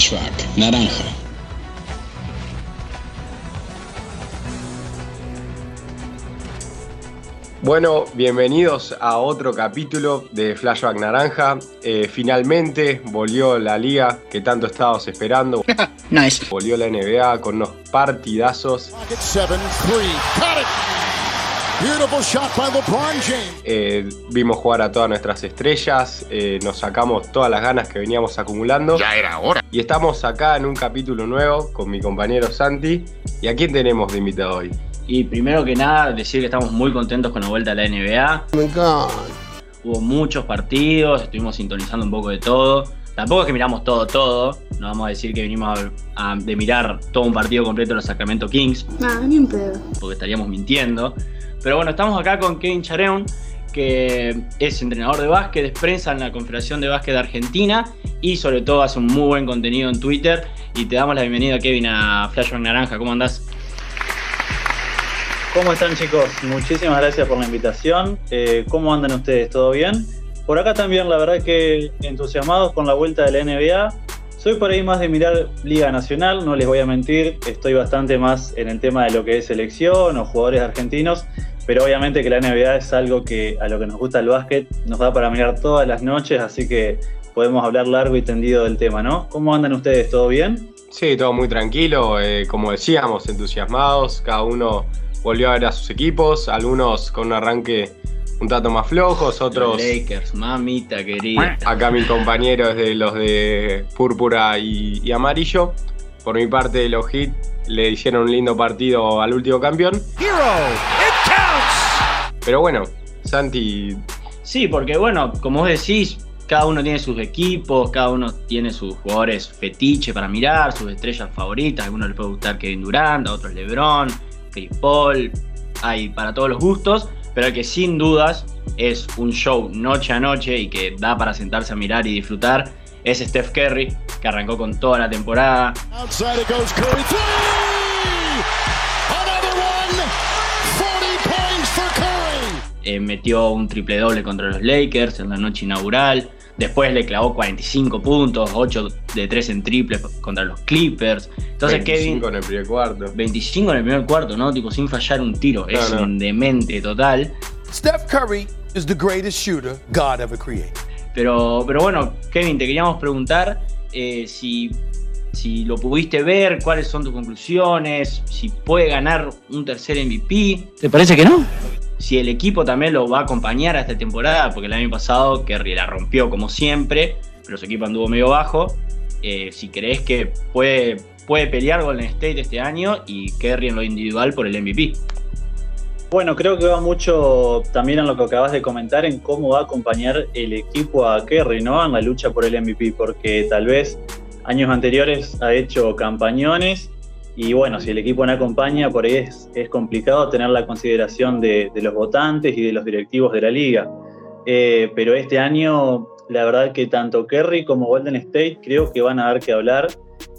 Flashback Naranja. Bueno, bienvenidos a otro capítulo de Flashback Naranja. Eh, finalmente volvió la liga que tanto estábamos esperando. nice. Volvió la NBA con unos partidazos. Eh, vimos jugar a todas nuestras estrellas, eh, nos sacamos todas las ganas que veníamos acumulando. Ya era hora. Y estamos acá en un capítulo nuevo con mi compañero Santi. ¿Y a quién tenemos de invitado hoy? Y primero que nada, decir que estamos muy contentos con la vuelta a la NBA. Me encanta. Hubo muchos partidos, estuvimos sintonizando un poco de todo. Tampoco es que miramos todo, todo. No vamos a decir que venimos a, a- de mirar todo un partido completo de los Sacramento Kings, Nah, ni un pedo. porque estaríamos mintiendo. Pero bueno, estamos acá con Kevin Chareun, que es entrenador de básquet, es prensa en la Confederación de Básquet de Argentina y sobre todo hace un muy buen contenido en Twitter. Y te damos la bienvenida, Kevin, a Flashback Naranja. ¿Cómo andás? ¿Cómo están chicos? Muchísimas gracias por la invitación. Eh, ¿Cómo andan ustedes? ¿Todo bien? Por acá también, la verdad que entusiasmados con la vuelta de la NBA. Soy por ahí más de mirar Liga Nacional, no les voy a mentir, estoy bastante más en el tema de lo que es selección o jugadores argentinos, pero obviamente que la NBA es algo que a lo que nos gusta el básquet nos da para mirar todas las noches, así que podemos hablar largo y tendido del tema, ¿no? ¿Cómo andan ustedes? ¿Todo bien? Sí, todo muy tranquilo, eh, como decíamos, entusiasmados, cada uno volvió a ver a sus equipos, algunos con un arranque un tanto más flojos, otros... Los Lakers, mamita querida. Acá mi compañero es de los de púrpura y, y amarillo. Por mi parte, los Heat le hicieron un lindo partido al último campeón. Pero bueno, Santi, Sí, porque bueno, como vos decís, cada uno tiene sus equipos, cada uno tiene sus jugadores fetiche para mirar, sus estrellas favoritas. A algunos les puede gustar Kevin Durant, a otros LeBron, Chris Paul. Hay para todos los gustos, pero el que sin dudas es un show noche a noche y que da para sentarse a mirar y disfrutar es Steph Curry, que arrancó con toda la temporada. Eh, metió un triple doble contra los Lakers en la noche inaugural. Después le clavó 45 puntos, 8 de 3 en triple contra los Clippers. Entonces 25 Kevin, en el primer cuarto. 25 en el primer cuarto, ¿no? Tipo, sin fallar un tiro. No, es no. un demente total. Steph Curry is the greatest shooter God ever created. Pero, pero bueno, Kevin, te queríamos preguntar eh, si, si lo pudiste ver, cuáles son tus conclusiones, si puede ganar un tercer MVP. ¿Te parece que no? Si el equipo también lo va a acompañar a esta temporada, porque el año pasado Kerry la rompió como siempre, pero su equipo anduvo medio bajo. Eh, si crees que puede, puede pelear Golden State este año y Kerry en lo individual por el MVP. Bueno, creo que va mucho también en lo que acabas de comentar en cómo va a acompañar el equipo a Kerry, ¿no? En la lucha por el MVP, porque tal vez años anteriores ha hecho campañones y bueno, si el equipo no acompaña, por ahí es, complicado tener la consideración de, los votantes y de los directivos de la liga. Eh, pero este año, la verdad que tanto Kerry como Golden State creo que van a dar que hablar.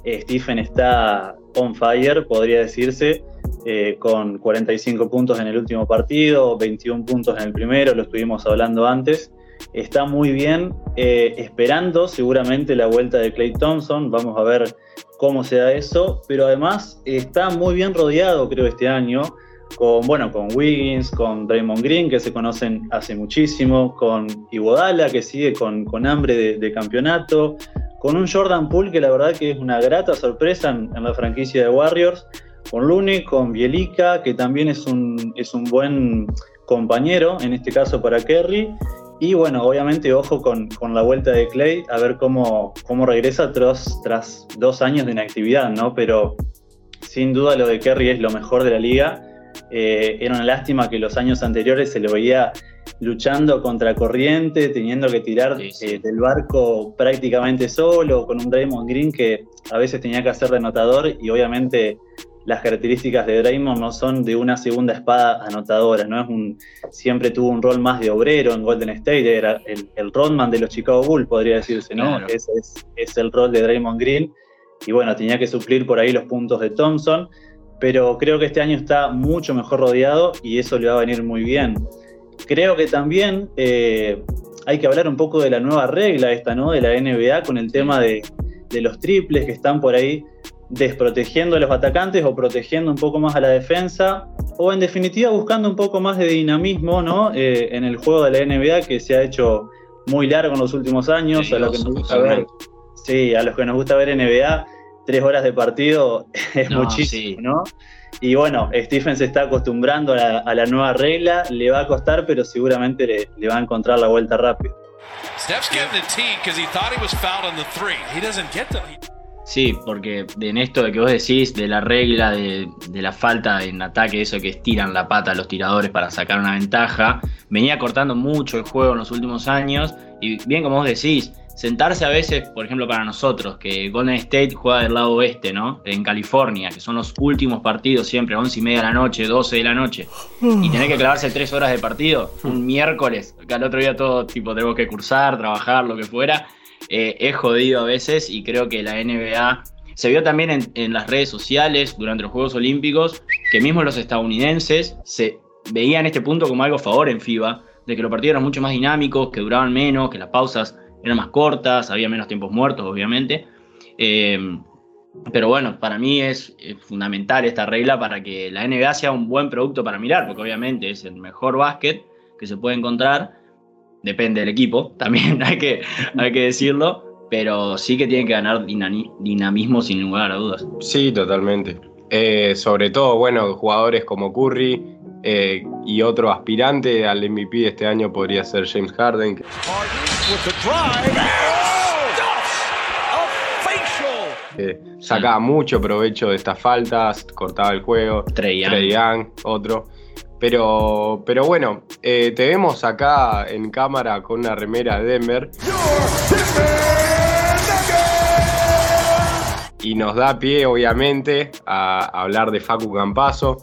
Eh, Stephen está on fire, podría decirse eh, con 45 puntos en el último partido, 21 puntos en el primero, lo estuvimos hablando antes. Está muy bien, esperando seguramente la vuelta de Clay Thompson, vamos a ver cómo se da eso, pero además está muy bien rodeado, creo, este año, con, bueno, con Wiggins, con Draymond Green, que se conocen hace muchísimo, con Iguodala, que sigue con, con hambre de, campeonato, con un Jordan Poole que la verdad que es una grata sorpresa en, en la franquicia de Warriors, con Looney, con Bielica, que también es un, es un buen compañero, en este caso para Kerry. Y bueno, obviamente ojo con, con la vuelta de Clay, a ver cómo, cómo regresa tras, tras dos años de inactividad, ¿no? Pero sin duda lo de Kerry es lo mejor de la liga. Eh, era una lástima que los años anteriores se lo veía luchando contra corriente, teniendo que tirar Sí, sí. eh, del barco prácticamente solo, con un Draymond Green que a veces tenía que hacer de anotador y obviamente las características de Draymond no son de una segunda espada anotadora, ¿no? Es un, siempre tuvo un rol más de obrero en Golden State, era el, el Rodman de los Chicago Bulls, podría decirse, ¿no? Claro. Ese es, es el rol de Draymond Green. Y bueno, tenía que suplir por ahí los puntos de Thompson, pero creo que este año está mucho mejor rodeado y eso le va a venir muy bien. Creo que también eh, hay que hablar un poco de la nueva regla esta, ¿no? De la NBA con el tema de, de los triples que están por ahí desprotegiendo a los atacantes o protegiendo un poco más a la defensa, o en definitiva buscando un poco más de dinamismo ¿no? Eh, en el juego de la NBA que se ha hecho muy largo en los últimos años, a, lo que nos gusta ver, sí, a los que nos gusta ver NBA, tres horas de partido es muchísimo, ¿no? Y bueno, Stephen se está acostumbrando a la, nueva regla, le va a costar, pero seguramente le, le va a encontrar la vuelta rápido. Sí, porque en esto de que vos decís, de la regla, de, la falta en ataque, eso que estiran la pata a los tiradores para sacar una ventaja, venía cortando mucho el juego en los últimos años. Y bien como vos decís, sentarse a veces, por ejemplo, para nosotros, que Golden State juega del lado oeste, ¿no? En California, que son los últimos partidos siempre, 11 y media de la noche, 12 de la noche, y tener que clavarse tres horas de partido, un miércoles, que al otro día todo, tipo, tenemos que cursar, trabajar, lo que fuera eh, es jodido a veces y creo que la NBA se vio también en, las redes sociales durante los Juegos Olímpicos que mismo los estadounidenses se veían este punto como algo a favor en FIBA, de que los partidos eran mucho más dinámicos, que duraban menos, que las pausas eran más cortas, había menos tiempos muertos, obviamente. Eh, pero bueno, para mí es, fundamental esta regla para que la NBA sea un buen producto para mirar, porque obviamente es el mejor básquet que se puede encontrar depende del equipo, también hay que, hay que decirlo, pero sí que tiene que ganar dinamismo sin lugar a dudas. Sí, totalmente. Eh, sobre todo, bueno, jugadores como Curry eh, y otro aspirante al MVP de este año podría ser James Harden. sacaba mucho provecho de estas faltas, cortaba el juego. Trey Young otro. Pero, pero bueno, eh, te vemos acá en cámara con una remera de Denver. Y nos da pie, obviamente, a hablar de Facu Campaso.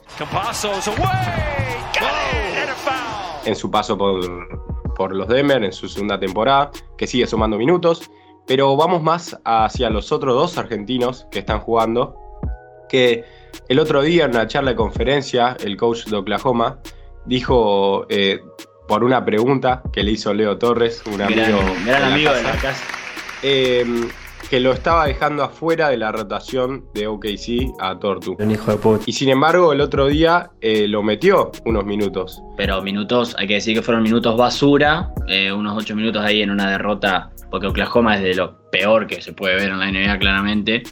En su paso por, por los Denver, en su segunda temporada, que sigue sumando minutos. Pero vamos más hacia los otros dos argentinos que están jugando, que el otro día en una charla de conferencia, el coach de Oklahoma dijo eh, por una pregunta que le hizo Leo Torres, un amigo, amigo de la casa, em, que lo estaba dejando afuera de la rotación de OKC a Tortu. Y sin embargo, el otro día eh, lo metió unos minutos. Pero minutos, hay que decir que fueron minutos basura, eh, unos ocho minutos ahí en una derrota, porque Oklahoma es de lo peor que se puede ver en la NBA claramente.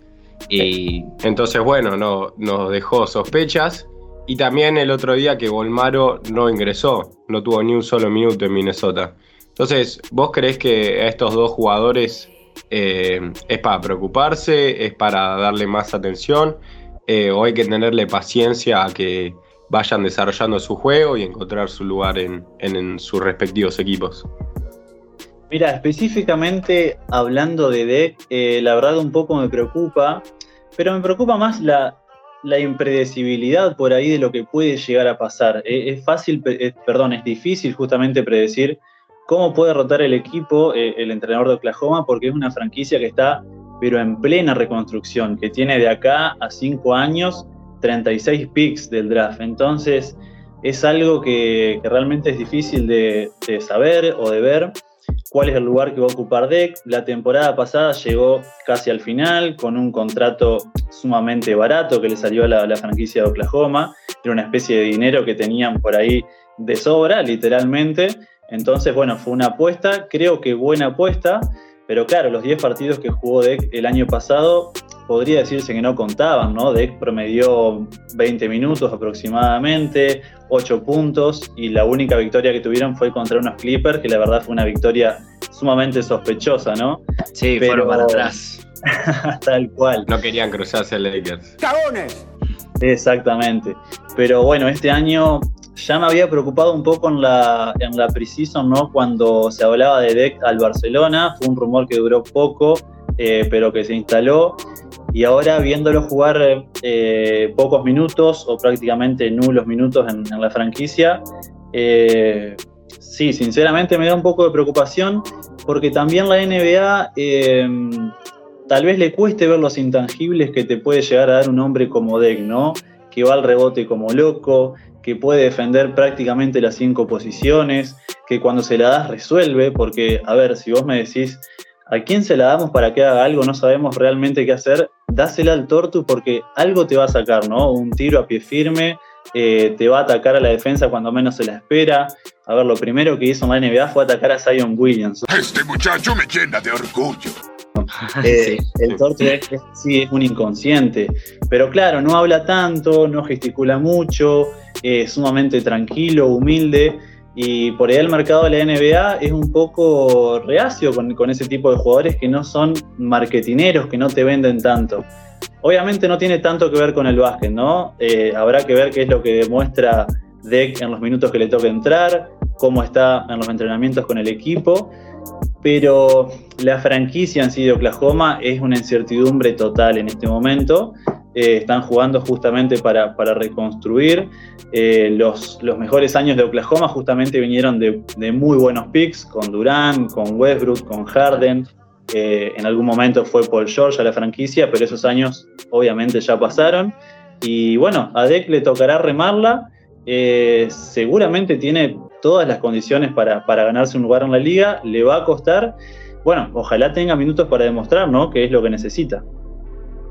Y... Entonces, bueno, no, nos dejó sospechas. Y también el otro día que Volmaro no ingresó, no tuvo ni un solo minuto en Minnesota. Entonces, ¿vos creés que a estos dos jugadores eh, es para preocuparse, es para darle más atención, eh, o hay que tenerle paciencia a que vayan desarrollando su juego y encontrar su lugar en sus respectivos equipos? Mira, específicamente hablando de Deck, eh, la verdad un poco me preocupa, pero me preocupa más la, impredecibilidad por ahí de lo que puede llegar a pasar. Eh, es fácil, eh, perdón, es difícil justamente predecir cómo puede rotar el equipo el entrenador de Oklahoma, porque es una franquicia que está, pero en plena reconstrucción, que tiene de acá a cinco años 36 picks del draft. Entonces, es algo que, realmente es difícil de, de saber o de ver cuál es el lugar que va a ocupar Deck. La temporada pasada llegó casi al final con un contrato sumamente barato que le salió a la, franquicia de Oklahoma. Era una especie de dinero que tenían por ahí de sobra, literalmente. Entonces, bueno, fue una apuesta, creo que buena apuesta, pero claro, los 10 partidos que jugó Deck el año pasado podría decirse que no contaban, ¿no? Deck promedió 20 minutos aproximadamente, 8 puntos, y la única victoria que tuvieron fue contra unos Clippers, que la verdad fue una victoria sumamente sospechosa, ¿no? Sí, Pero... fueron para atrás. Tal cual. No querían cruzarse Lakers. ¡Cagones! Exactamente. Pero bueno, este año ya me había preocupado un poco en la, en la ¿no? Cuando se hablaba de Deck al Barcelona, fue un rumor que duró poco, eh, pero que se instaló y ahora viéndolo jugar eh, pocos minutos o prácticamente nulos minutos en, la franquicia, eh, sí, sinceramente me da un poco de preocupación porque también la NBA tal vez le cueste ver los intangibles que te puede llegar a dar un hombre como Deck, ¿no? Que va al rebote como loco, que puede defender prácticamente las cinco posiciones, que cuando se la das resuelve, porque, a ver, si vos me decís ¿A quién se la damos para que haga algo? No sabemos realmente qué hacer. Dásela al Tortu porque algo te va a sacar, ¿no? Un tiro a pie firme, eh, te va a atacar a la defensa cuando menos se la espera. A ver, lo primero que hizo en la NBA fue atacar a Zion Williams. Este muchacho me llena de orgullo. Eh, el Tortu es, sí es un inconsciente, pero claro, no habla tanto, no gesticula mucho, es sumamente tranquilo, humilde. Y por ahí el mercado de la NBA es un poco reacio con, con ese tipo de jugadores que no son marketineros, que no te venden tanto. Obviamente no tiene tanto que ver con el básquet, ¿no? Eh, habrá que ver qué es lo que demuestra Deck en los minutos que le toca entrar, cómo está en los entrenamientos con el equipo, pero la franquicia en sí de Oklahoma es una incertidumbre total en este momento. Eh, están jugando justamente para, para reconstruir. Eh, los, los, mejores años de Oklahoma justamente vinieron de, de, muy buenos picks, con Durán, con Westbrook, con Harden. Eh, en algún momento fue Paul George a la franquicia, pero esos años obviamente ya pasaron. Y bueno, a Deck le tocará remarla. seguramente tiene todas las condiciones para, para ganarse un lugar en la liga. Le va a costar. Bueno, ojalá tenga minutos para demostrar, ¿no? Que es lo que necesita.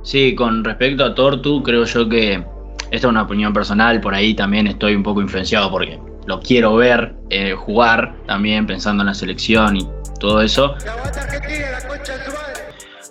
Sí, con respecto a Tortu, creo yo que esta es una opinión personal, por ahí también estoy un poco influenciado porque lo quiero ver eh, jugar también pensando en la selección y todo eso.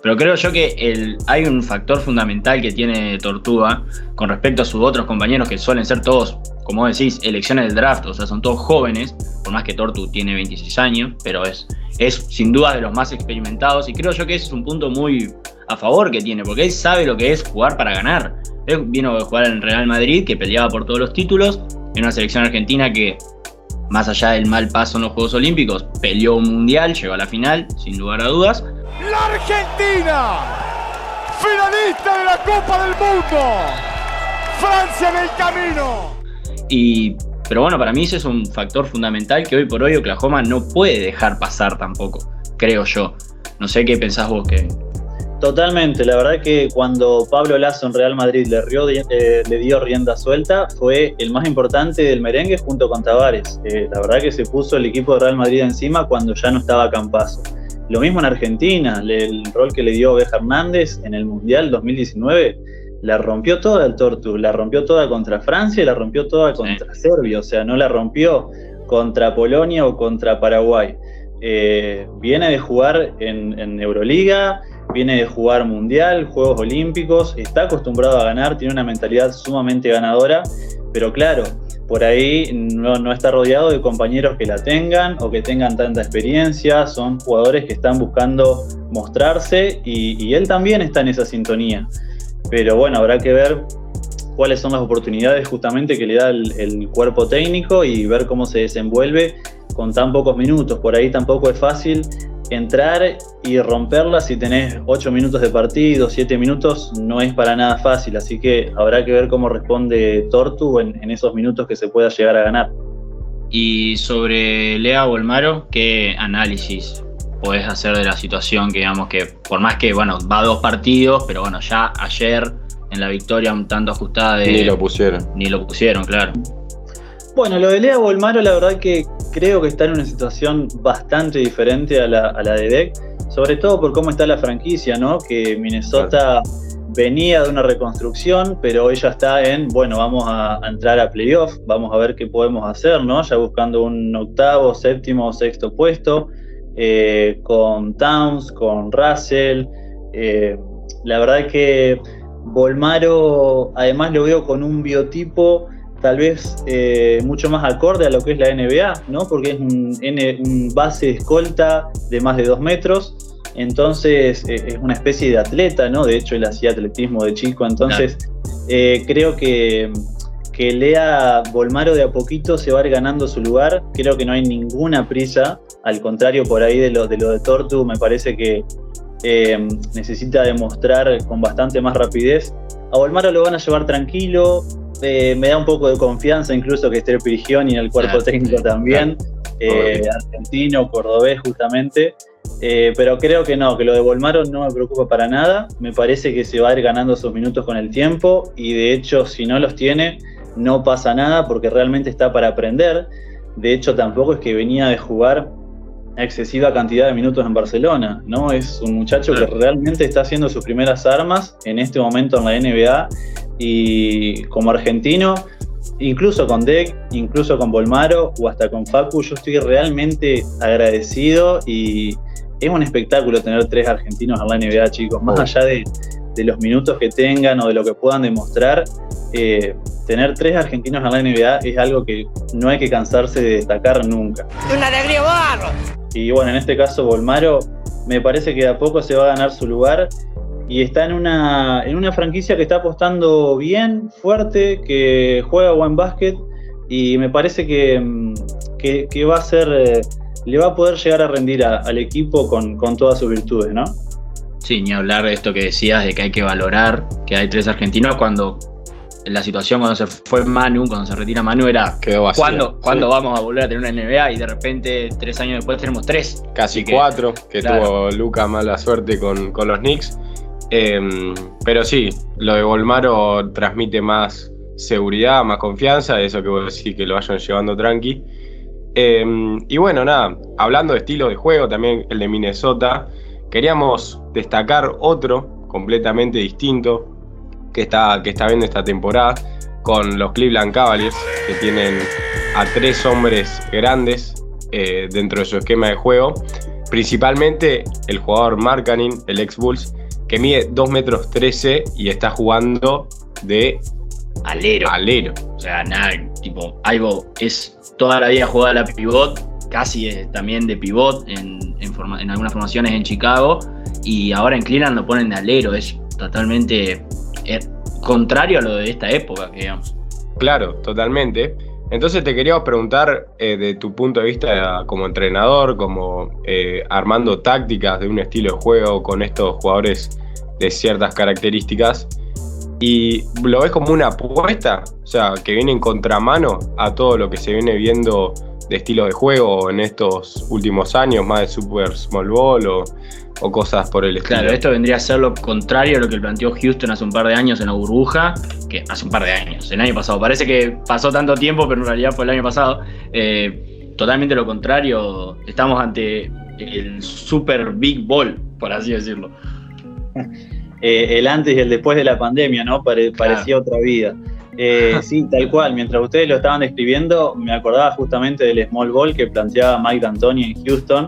Pero creo yo que el, hay un factor fundamental que tiene Tortuga con respecto a sus otros compañeros que suelen ser todos, como decís, elecciones del draft, o sea, son todos jóvenes, por más que Tortu tiene 26 años, pero es, es sin duda de los más experimentados y creo yo que ese es un punto muy a favor que tiene, porque él sabe lo que es jugar para ganar. Él vino a jugar en Real Madrid, que peleaba por todos los títulos, en una selección argentina que, más allá del mal paso en los Juegos Olímpicos, peleó un mundial, llegó a la final, sin lugar a dudas. La Argentina, finalista de la Copa del Mundo, Francia en el camino. Y, pero bueno, para mí ese es un factor fundamental que hoy por hoy Oklahoma no puede dejar pasar tampoco, creo yo. No sé qué pensás vos, Kevin. Totalmente, la verdad que cuando Pablo Lazo en Real Madrid eh, le, dio rienda suelta fue el más importante del merengue junto con Tavares. Eh, la verdad que se puso el equipo de Real Madrid encima cuando ya no estaba Campazo. Lo mismo en Argentina, el rol que le dio Beja Hernández en el Mundial 2019, la rompió toda el Tortu, la rompió toda contra Francia y la rompió toda contra sí. Serbia, o sea, no la rompió contra Polonia o contra Paraguay. Eh, viene de jugar en, en Euroliga, viene de jugar mundial, Juegos Olímpicos, está acostumbrado a ganar, tiene una mentalidad sumamente ganadora, pero claro, por ahí no, no, está rodeado de compañeros que la tengan o que tengan tanta experiencia, son jugadores que están buscando mostrarse y, y él también está en esa sintonía. Pero bueno, habrá que ver cuáles son las oportunidades justamente que le da el, cuerpo técnico y ver cómo se desenvuelve con tan pocos minutos. Por ahí tampoco es fácil entrar y romperla si tenés 8 minutos de partido, 7 minutos, no es para nada fácil, así que habrá que ver cómo responde Tortu en, en esos minutos que se pueda llegar a ganar. Y sobre Lea Bolmaro, ¿qué análisis podés hacer de la situación que digamos que por más que bueno, va a dos partidos, pero bueno, ya ayer en la victoria un tanto ajustada de... Ni lo pusieron. Ni lo pusieron, claro. Bueno, lo de Lea Bolmaro, la verdad que creo que está en una situación bastante diferente a la, a la de Deck, sobre todo por cómo está la franquicia, ¿no? Que Minnesota venía de una reconstrucción, pero hoy ya está en, bueno, vamos a, a entrar a playoff, vamos a ver qué podemos hacer, ¿no? Ya buscando un octavo, séptimo o sexto puesto, eh, con Towns, con Russell. Eh, la verdad que Bolmaro, además lo veo con un biotipo tal vez eh, mucho más acorde a lo que es la NBA, ¿no? Porque es un, base de escolta de más de dos metros, entonces es una especie de atleta, ¿no? De hecho, él hacía atletismo de chico, entonces creo que, que Lea Bolmaro de a poquito se va a ir ganando su lugar, creo que no hay ninguna prisa, al contrario, por ahí de lo de, lo de Tortu, me parece que eh, necesita demostrar con bastante más rapidez. A Bolmaro lo van a llevar tranquilo, eh, me da un poco de confianza incluso que esté el Pirigioni en el cuerpo claro, técnico también, eh, argentino, cordobés justamente, eh, pero creo que no, que lo de Volmaro no me preocupa para nada, me parece que se va a ir ganando sus minutos con el tiempo y de hecho si no los tiene no pasa nada porque realmente está para aprender, de hecho tampoco es que venía de jugar excesiva cantidad de minutos en Barcelona, ¿no? Es un muchacho que realmente está haciendo sus primeras armas en este momento en la NBA y como argentino, incluso con Deck, incluso con Bolmaro o hasta con Facu, yo estoy realmente agradecido y es un espectáculo tener tres argentinos en la NBA, chicos, más allá de, los minutos que tengan o de lo que puedan demostrar. Eh, tener tres argentinos en la NBA es algo que no hay que cansarse de destacar nunca. ¡Una alegría barro! Y bueno, en este caso Volmaro me parece que de a poco se va a ganar su lugar y está en una, en una franquicia que está apostando bien, fuerte, que juega buen básquet y me parece que, mm, que, va a ser, eh, le va a poder llegar a rendir al equipo con, con todas sus virtudes, ¿no? Sí, ni hablar de esto que decías, de que hay que valorar que hay tres argentinos cuando la situación cuando se fue Manu, cuando se retira Manu, era ¿cuándo, vamos a volver a tener una NBA? Y de repente, tres años después, tenemos tres. Casi cuatro, que tuvo Luca mala suerte con, los Knicks. Em, pero sí, lo de Volmaro transmite más seguridad, más confianza, eso que vos decís que lo vayan llevando tranqui. Em, y bueno, nada, hablando de estilo de juego, también el de Minnesota, queríamos destacar otro completamente distinto, que está, que está viendo esta temporada con los Cleveland Cavaliers, que tienen a tres hombres grandes eh, dentro de su esquema de juego. Principalmente el jugador Markanin, el ex Bulls, que mide 2 metros 13 y está jugando de alero. alero. O sea, nada, tipo, algo es toda la vida jugada la pivot, casi también de pivot en, en algunas formaciones en Chicago, y ahora en Cleveland lo ponen de alero, es totalmente eh, contrario a lo de esta época, digamos. Claro, totalmente. Entonces te quería preguntar eh, de tu punto de vista como entrenador, como eh, armando tácticas de un estilo de juego con estos jugadores de ciertas características, y lo ves como una apuesta, o sea, que viene en contramano a todo lo que se viene viendo de estilo de juego en estos últimos años, más de Super Small Ball o, cosas por el estilo. Claro, esto vendría a ser lo contrario a lo que planteó Houston hace un par de años en la burbuja, que hace un par de años, el año pasado. Parece que pasó tanto tiempo, pero en realidad fue el año pasado. Eh, totalmente lo contrario, estamos ante el Super Big Ball, por así decirlo. Eh, el antes y el después de la pandemia, ¿no? parecía otra vida. Eh, sí, tal cual. Mientras ustedes lo estaban describiendo, me acordaba justamente del small ball que planteaba Mike D'Antoni en Houston.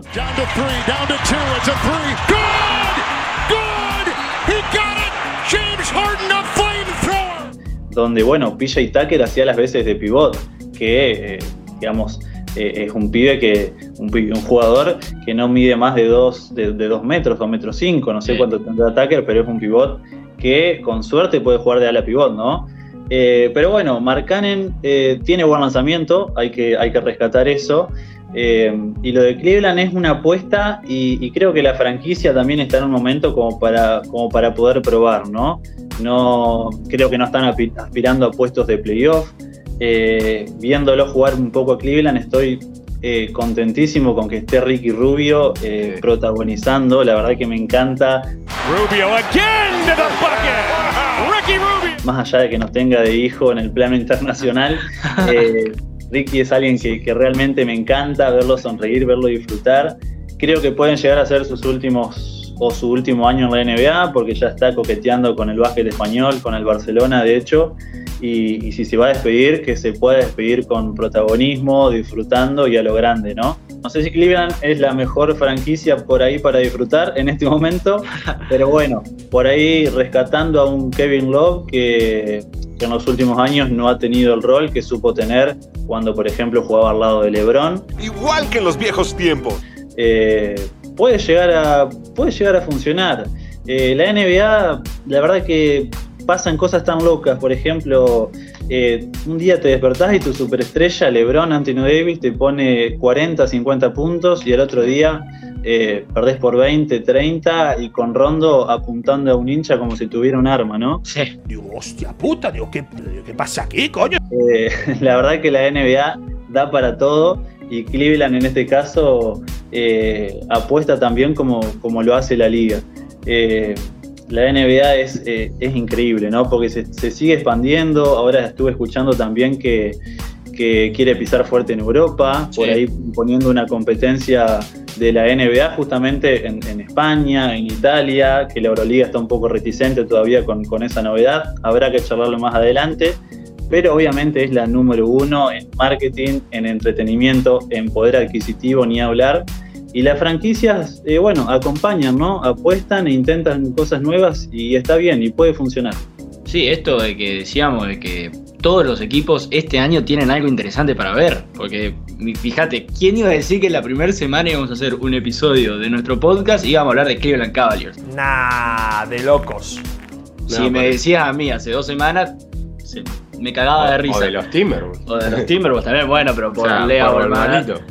Donde, bueno, PJ Tucker hacía las veces de pivot, que, eh, digamos, eh, es un pibe que, un, jugador que no mide más de 2 de, dos metros, 2 metros 5, no sé cuánto tendrá Tucker, pero es un pivot que con suerte puede jugar de ala pivot, ¿no? Eh, pero bueno, Markkanen eh, tiene buen lanzamiento, hay que, hay que rescatar eso. Eh, y lo de Cleveland es una apuesta y, creo que la franquicia también está en un momento como para, como para poder probar, ¿no? no creo que no están aspirando a puestos de playoff. viéndolo jugar un poco a Cleveland, estoy contentísimo con que esté Ricky Rubio protagonizando. La verdad que me encanta. Rubio again to the bucket. Ricky Rubio más allá de que nos tenga de hijo en el plano internacional, eh, Ricky es alguien que, realmente me encanta verlo sonreír, verlo disfrutar. Creo que pueden llegar a ser sus últimos o su último año en la NBA, porque ya está coqueteando con el básquet español, con el Barcelona, de hecho. Y, y si se va a despedir, que se pueda despedir con protagonismo, disfrutando y a lo grande, ¿no? No sé si Cleveland es la mejor franquicia por ahí para disfrutar en este momento, pero bueno, por ahí rescatando a un Kevin Love que, en los últimos años no ha tenido el rol que supo tener cuando, por ejemplo, jugaba al lado de LeBron. Igual que en los viejos tiempos. Eh, puede, llegar a, puede llegar a funcionar. Eh, la NBA, la verdad que pasan cosas tan locas. Por ejemplo, eh, un día te despertás y tu superestrella, LeBron Anthony Davis, te pone 40, 50 puntos y el otro día eh, perdés por 20, 30 y con Rondo apuntando a un hincha como si tuviera un arma, ¿no? Sí. Digo, hostia puta, digo, ¿qué, pasa aquí, coño? Eh, la verdad que la NBA da para todo y Cleveland en este caso apuesta también como, como lo hace la liga la NBA es, eh, es increíble, ¿no? Porque se, sigue expandiendo. Ahora estuve escuchando también que, que quiere pisar fuerte en Europa, por ahí poniendo una competencia de la NBA justamente en, en España, en Italia, que la Euroliga está un poco reticente todavía con, con esa novedad, habrá que charlarlo más adelante, pero obviamente es la número uno en marketing, en entretenimiento, en poder adquisitivo, ni hablar. Y las franquicias, eh, bueno, acompañan, ¿no? Apuestan e intentan cosas nuevas y está bien y puede funcionar. Sí, esto de que decíamos de que todos los equipos este año tienen algo interesante para ver. Porque fíjate, ¿quién iba a decir que en la primera semana íbamos a hacer un episodio de nuestro podcast y íbamos a hablar de Cleveland Cavaliers? Nah, de locos. si No, me parece. decías a mí hace dos semanas, se- me cagaba de risa. O de los Timberwolves. O de los Timberwolves también, bueno, pero por O sea, Lea por.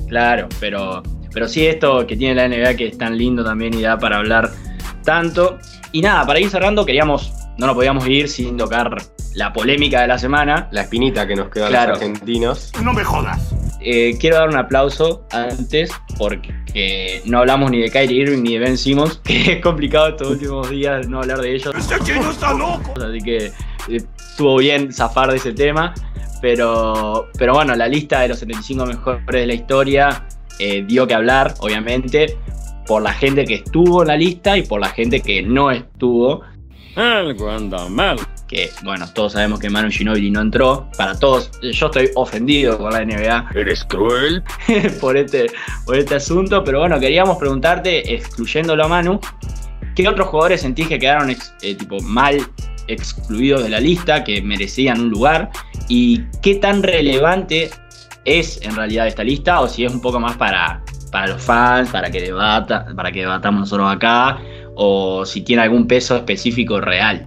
Claro, pero, pero sí esto que tiene la NBA que es tan lindo también y da para hablar tanto. Y nada, para ir cerrando queríamos, no nos podíamos ir sin tocar la polémica de la semana. La espinita que nos quedó a los argentinos. No me jodas. Eh, quiero dar un aplauso antes porque no hablamos ni de Kyrie Irving ni de Ben Simmons, que es complicado estos últimos días no hablar de ellos. Ese chino está loco. Así que eh, estuvo bien zafar de ese tema. Pero, pero bueno, la lista de los 75 mejores de la historia eh, dio que hablar, obviamente, por la gente que estuvo en la lista y por la gente que no estuvo. Algo anda mal. Que bueno, todos sabemos que Manu Ginobili no entró. Para todos, yo estoy ofendido con la NBA Eres cruel. por este, por este asunto. Pero bueno, queríamos preguntarte, excluyéndolo a Manu, ¿qué otros jugadores sentís que quedaron ex- eh, tipo mal excluidos de la lista, que merecían un lugar? ¿Y qué tan relevante es en realidad esta lista? O si es un poco más para, para los fans, para que, debata, para que debatamos nosotros acá, o si tiene algún peso específico real.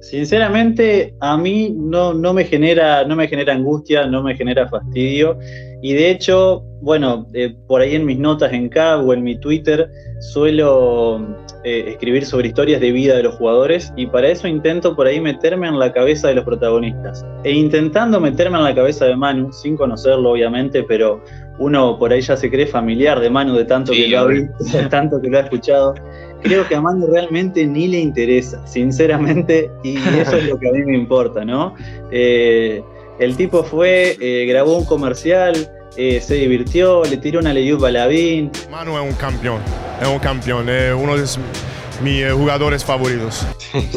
Sinceramente, a mí no, no, me genera, no me genera angustia, no me genera fastidio. Y de hecho, bueno, eh, por ahí en mis notas en CAB o en mi Twitter suelo eh, escribir sobre historias de vida de los jugadores y para eso intento por ahí meterme en la cabeza de los protagonistas. E intentando meterme en la cabeza de Manu, sin conocerlo obviamente, pero uno por ahí ya se cree familiar de Manu de tanto Sí, que lo ha visto, de tanto que lo ha escuchado. Creo que a Manu realmente ni le interesa, sinceramente, y eso es lo que a mí me importa, ¿no? Eh, el tipo fue, eh, grabó un comercial, eh, se divirtió, le tiró una Leyup a Lavín, Manu es un campeón, es un campeón, es uno de mis eh, jugadores favoritos.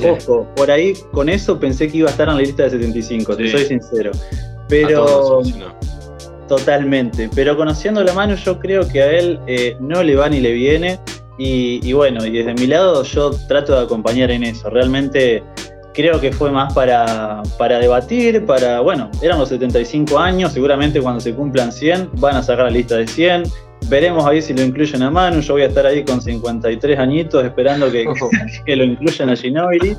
Ojo, por ahí con eso pensé que iba a estar en la lista de 75, te soy sincero. Pero totalmente. Pero conociendo la mano, yo creo que a él eh, no le va ni le viene. Y, y bueno, y desde mi lado yo trato de acompañar en eso. Realmente creo que fue más para, para debatir, para, bueno, eran los 75 años, seguramente cuando se cumplan 100 van a sacar la lista de 100. Veremos ahí si lo incluyen a Manu. Yo voy a estar ahí con 53 añitos esperando que, que lo incluyan a Ginobili.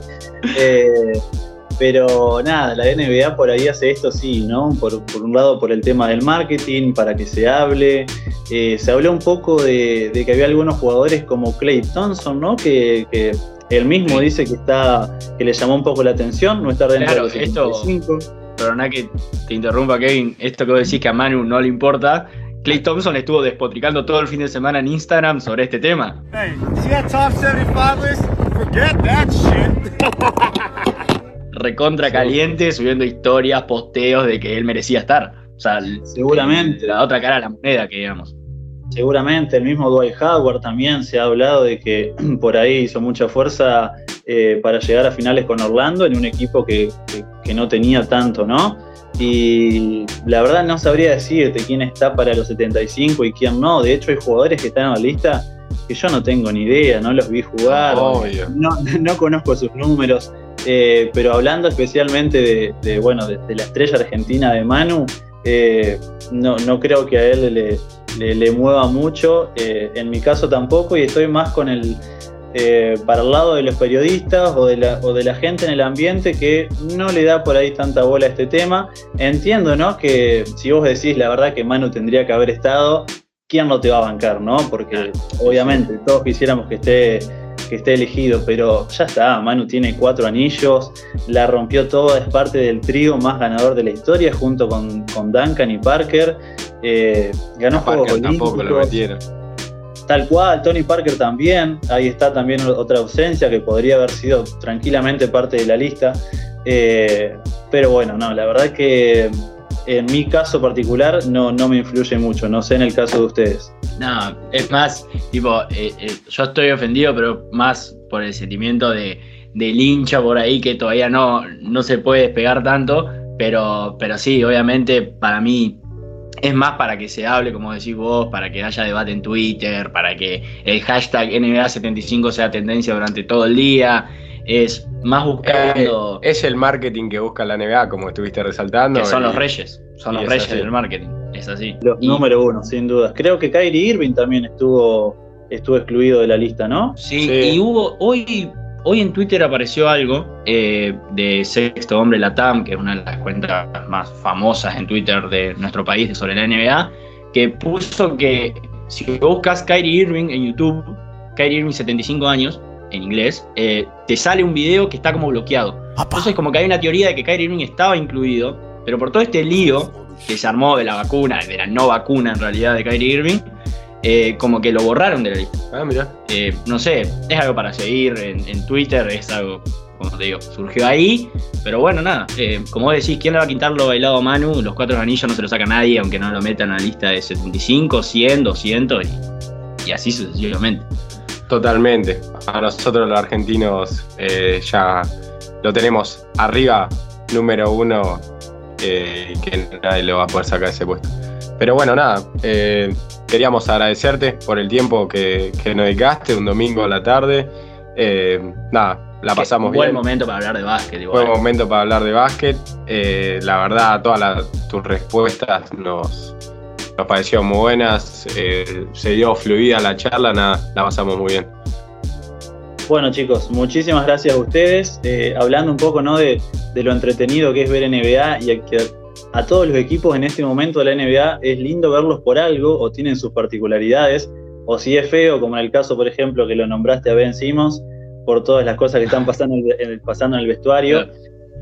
Eh, pero nada, la NBA por ahí hace esto sí, ¿no? Por, por un lado por el tema del marketing, para que se hable. Eh, se habló un poco de, de que había algunos jugadores como Clay Thompson, ¿no? Que, que él mismo Sí. dice que está que le llamó un poco la atención, no está dentro Claro, de los esto- 75. Perdona que te interrumpa, Kevin. Esto que vos decís que a Manu no le importa. Clay Thompson estuvo despotricando todo el fin de semana en Instagram sobre este tema. Hey, see that top 75 list? Forget that shit. Recontra caliente, subiendo historias, posteos de que él merecía estar. O sea, Seguramente. la otra cara de la moneda, que digamos. Seguramente, el mismo Dwight Howard también se ha hablado de que por ahí hizo mucha fuerza eh, para llegar a finales con Orlando en un equipo que, que- que no tenía tanto, ¿no? Y la verdad no sabría decirte quién está para los 75 y quién no. De hecho, hay jugadores que están en la lista que yo no tengo ni idea, no los vi jugar, Obvio. no, no conozco sus números. eh, pero hablando especialmente de, de, bueno, de, de la estrella argentina de Manu, eh, no, no creo que a él le, le, le mueva mucho, eh, en mi caso tampoco, y estoy más con el, eh, para el lado de los periodistas o de, la, o de la gente en el ambiente que no le da por ahí tanta bola a este tema. Entiendo, ¿no? Que si vos decís la verdad que Manu tendría que haber estado, ¿quién no te va a bancar, no? Porque obviamente todos quisiéramos que esté que esté elegido, pero ya está, Manu tiene cuatro anillos, la rompió toda, es parte del trío más ganador de la historia, junto con, con Duncan y Parker. Eh, ganó Juegos Parker tampoco lo metieron. Tal cual, Tony Parker también. Ahí está también otra ausencia que podría haber sido tranquilamente parte de la lista. Eh, pero bueno, no, la verdad que en mi caso particular no, no me influye mucho, no sé en el caso de ustedes. No, es más, tipo, eh, eh, yo estoy ofendido, pero más por el sentimiento de, del hincha por ahí que todavía no, no se puede despegar tanto, pero, pero sí, obviamente para mí es más para que se hable, como decís vos, para que haya debate en Twitter, para que el hashtag NBA75 sea tendencia durante todo el día. Es más buscando. Eh, es el marketing que busca la NBA, como estuviste resaltando. Que son y- los reyes, son los es reyes así. del marketing. Es así. Los Y- número uno, sin duda. Creo que Kyrie Irving también estuvo, estuvo excluido de la lista, ¿no? Sí, Sí. y hubo hoy, hoy en Twitter apareció algo eh, de Sexto Hombre Latam, que es una de las cuentas más famosas en Twitter de nuestro país sobre la NBA, que puso que si buscas Kyrie Irving en YouTube, Kyrie Irving 75 años, en inglés, eh, te sale un video que está como bloqueado. Entonces como que hay una teoría de que Kyrie Irving estaba incluido, pero por todo este lío que se armó de la vacuna, de la no vacuna en realidad de Kyrie Irving, eh, como que lo borraron de la lista. Ah, mirá. Eh, no sé, es algo para seguir en, en Twitter, es algo, como te digo, surgió ahí, pero bueno, nada, eh, como vos decís, ¿quién le va a quitar lo bailado a Manu? Los cuatro anillos no se lo saca nadie, aunque no lo metan a la lista de 75, 100, 200 y, y así sucesivamente. Totalmente. A nosotros los argentinos eh, ya lo tenemos arriba, número uno, eh, y que nadie le va a poder sacar ese puesto. Pero bueno, nada, eh, queríamos agradecerte por el tiempo que, que nos dedicaste, un domingo a la tarde. Eh, nada, la pasamos Buen bien. momento para hablar de básquet. Igual. momento para hablar de básquet. La verdad, todas las- tus respuestas nos, nos parecieron muy buenas. Eh, se dio fluida la charla, nada, la pasamos muy bien. Bueno chicos, muchísimas gracias a ustedes. Eh, hablando un poco ¿no? de, de lo entretenido que es ver NBA y a que a todos los equipos en este momento de la NBA es lindo verlos por algo o tienen sus particularidades. O si es feo, como en el caso, por ejemplo, que lo nombraste a Ben Simmons, por todas las cosas que están pasando en el, en el- pasando en el vestuario.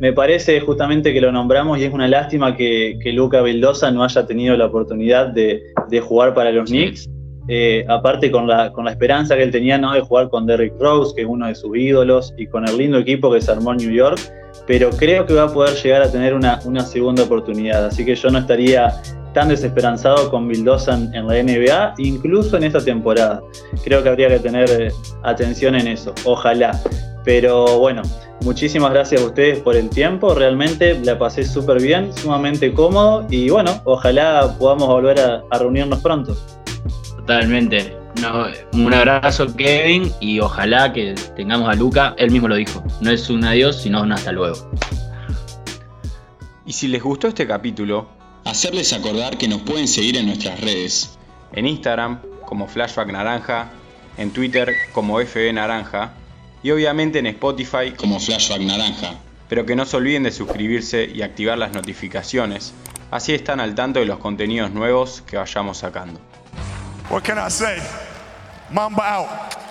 Me parece justamente que lo nombramos y es una lástima que, que Luca Vildosa no haya tenido la oportunidad de, de jugar para los Knicks. Eh, aparte con la, con la esperanza que él tenía ¿no? de jugar con Derrick Rose, que es uno de sus ídolos, y con el lindo equipo que se armó en New York, pero creo que va a poder llegar a tener una, una segunda oportunidad, así que yo no estaría tan desesperanzado con Vildosa en, en la NBA, incluso en esta temporada. Creo que habría que tener eh, atención en eso, ojalá. Pero bueno, muchísimas gracias a ustedes por el tiempo, realmente la pasé súper bien, sumamente cómodo, y bueno, ojalá podamos volver a- a reunirnos pronto. Totalmente. No, un abrazo, Kevin, y ojalá que tengamos a Luca. Él mismo lo dijo. No es un adiós, sino un hasta luego. Y si les gustó este capítulo, Hacerles acordar que nos pueden seguir en nuestras redes. en Instagram como Flashback Naranja, en Twitter como FB Naranja y obviamente en Spotify como Flashback Naranja. Pero que no se olviden de suscribirse y activar las notificaciones, así están al tanto de los contenidos nuevos que vayamos sacando. What can I say? Mamba out.